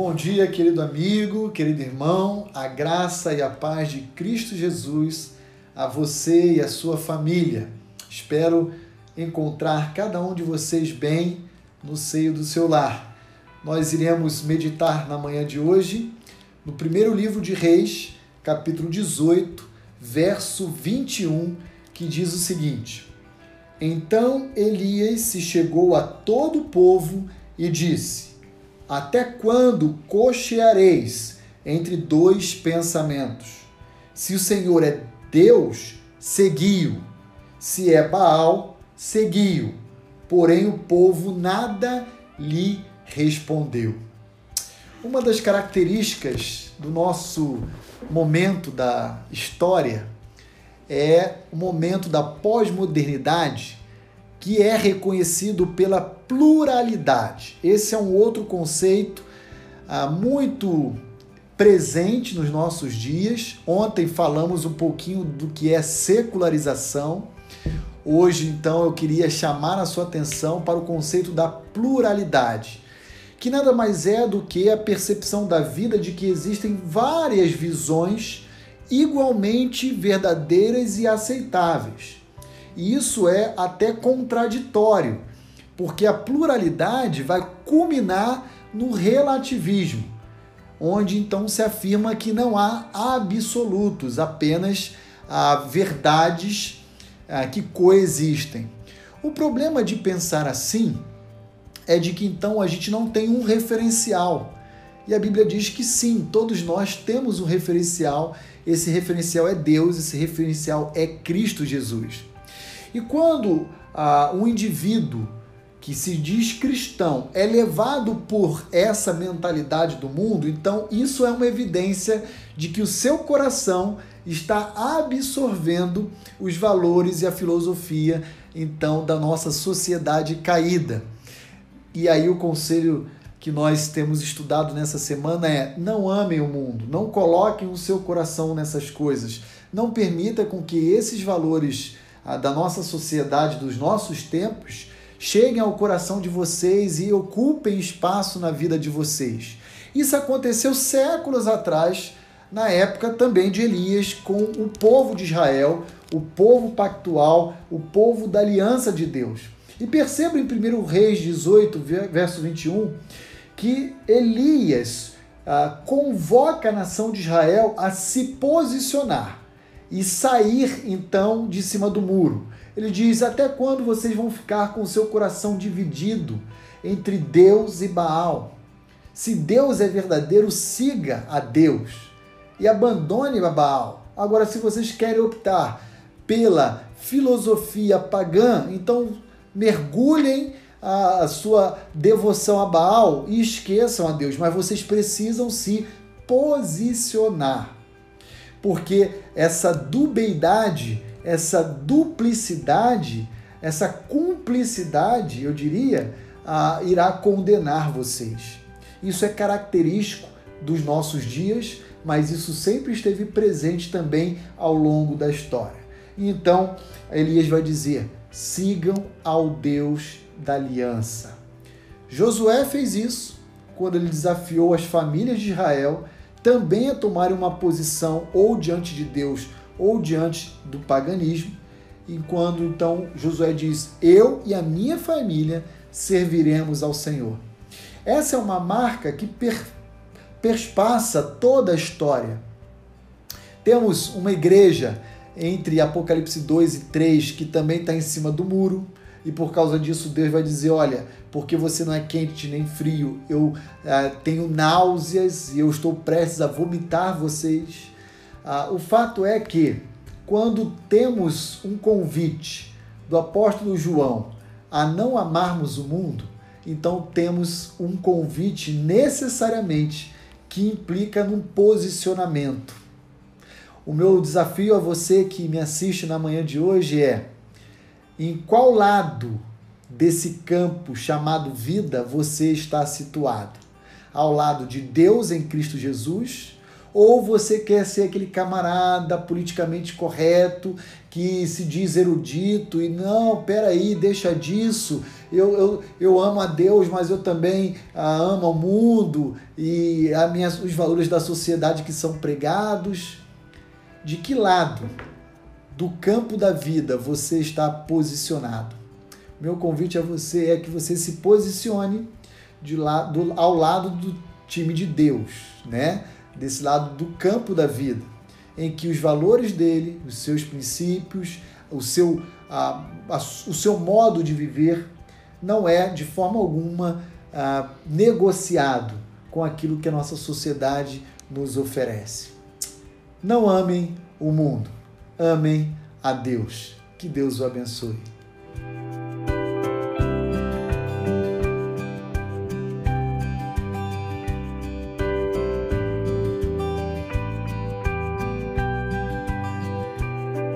Bom dia, querido amigo, querido irmão, a graça e a paz de Cristo Jesus a você e a sua família. Espero encontrar cada um de vocês bem no seio do seu lar. Nós iremos meditar na manhã de hoje no primeiro livro de Reis, capítulo 18, verso 21, que diz o seguinte: Então Elias se chegou a todo o povo e disse: Até quando cocheareis entre dois pensamentos? Se o Senhor é Deus, segui-o. Se é Baal, segui-o. Porém o povo nada lhe respondeu. Uma das características do nosso momento da história é o momento da pós-modernidade, que é reconhecido pela pluralidade. Esse é um outro conceito ah, muito presente nos nossos dias. Ontem falamos um pouquinho do que é secularização. Hoje, então, eu queria chamar a sua atenção para o conceito da pluralidade, que nada mais é do que a percepção da vida de que existem várias visões igualmente verdadeiras e aceitáveis. E isso é até contraditório, porque a pluralidade vai culminar no relativismo onde então se afirma que não há absolutos, apenas ah, verdades ah, que coexistem. O problema de pensar assim é de que então a gente não tem um referencial. E a Bíblia diz que sim, todos nós temos um referencial. Esse referencial é Deus, esse referencial é Cristo Jesus. E quando ah, um indivíduo que se diz cristão é levado por essa mentalidade do mundo, então isso é uma evidência de que o seu coração está absorvendo os valores e a filosofia então da nossa sociedade caída. E aí o conselho que nós temos estudado nessa semana é: não amem o mundo, não coloquem o seu coração nessas coisas, não permita com que esses valores ah, da nossa sociedade, dos nossos tempos, cheguem ao coração de vocês e ocupem espaço na vida de vocês. Isso aconteceu séculos atrás, na época também de Elias, com o povo de Israel, o povo pactual, o povo da aliança de Deus. E perceba em 1 Reis 18, verso 21, que Elias ah, convoca a nação de Israel a se posicionar e sair então de cima do muro. Ele diz: Até quando vocês vão ficar com seu coração dividido entre Deus e Baal? Se Deus é verdadeiro, siga a Deus e abandone a Baal. Agora, se vocês querem optar pela filosofia pagã, então mergulhem a sua devoção a Baal e esqueçam a Deus, mas vocês precisam se posicionar. Porque essa dubeidade essa duplicidade, essa cumplicidade, eu diria, ah, irá condenar vocês. Isso é característico dos nossos dias, mas isso sempre esteve presente também ao longo da história. Então, Elias vai dizer: sigam ao Deus da aliança. Josué fez isso quando ele desafiou as famílias de Israel também a tomarem uma posição ou diante de Deus ou diante do paganismo, enquanto então Josué diz: Eu e a minha família serviremos ao Senhor. Essa é uma marca que per, perspassa toda a história. Temos uma igreja entre Apocalipse 2 e 3 que também está em cima do muro, e por causa disso Deus vai dizer: Olha, porque você não é quente nem frio, eu uh, tenho náuseas e eu estou prestes a vomitar vocês. Ah, o fato é que, quando temos um convite do apóstolo João a não amarmos o mundo, então temos um convite necessariamente que implica num posicionamento. O meu desafio a você que me assiste na manhã de hoje é: em qual lado desse campo chamado vida você está situado? Ao lado de Deus em Cristo Jesus Ou você quer ser aquele camarada politicamente correto que se diz erudito e não, peraí, deixa disso. Eu, eu, eu amo a Deus, mas eu também ah, amo ao mundo e a minha, os valores da sociedade que são pregados. De que lado do campo da vida você está posicionado? Meu convite a você é que você se posicione de lado, ao lado do time de Deus, né? Desse lado do campo da vida, em que os valores dele, os seus princípios, o seu, a, a, o seu modo de viver não é de forma alguma a, negociado com aquilo que a nossa sociedade nos oferece. Não amem o mundo, amem a Deus. Que Deus o abençoe.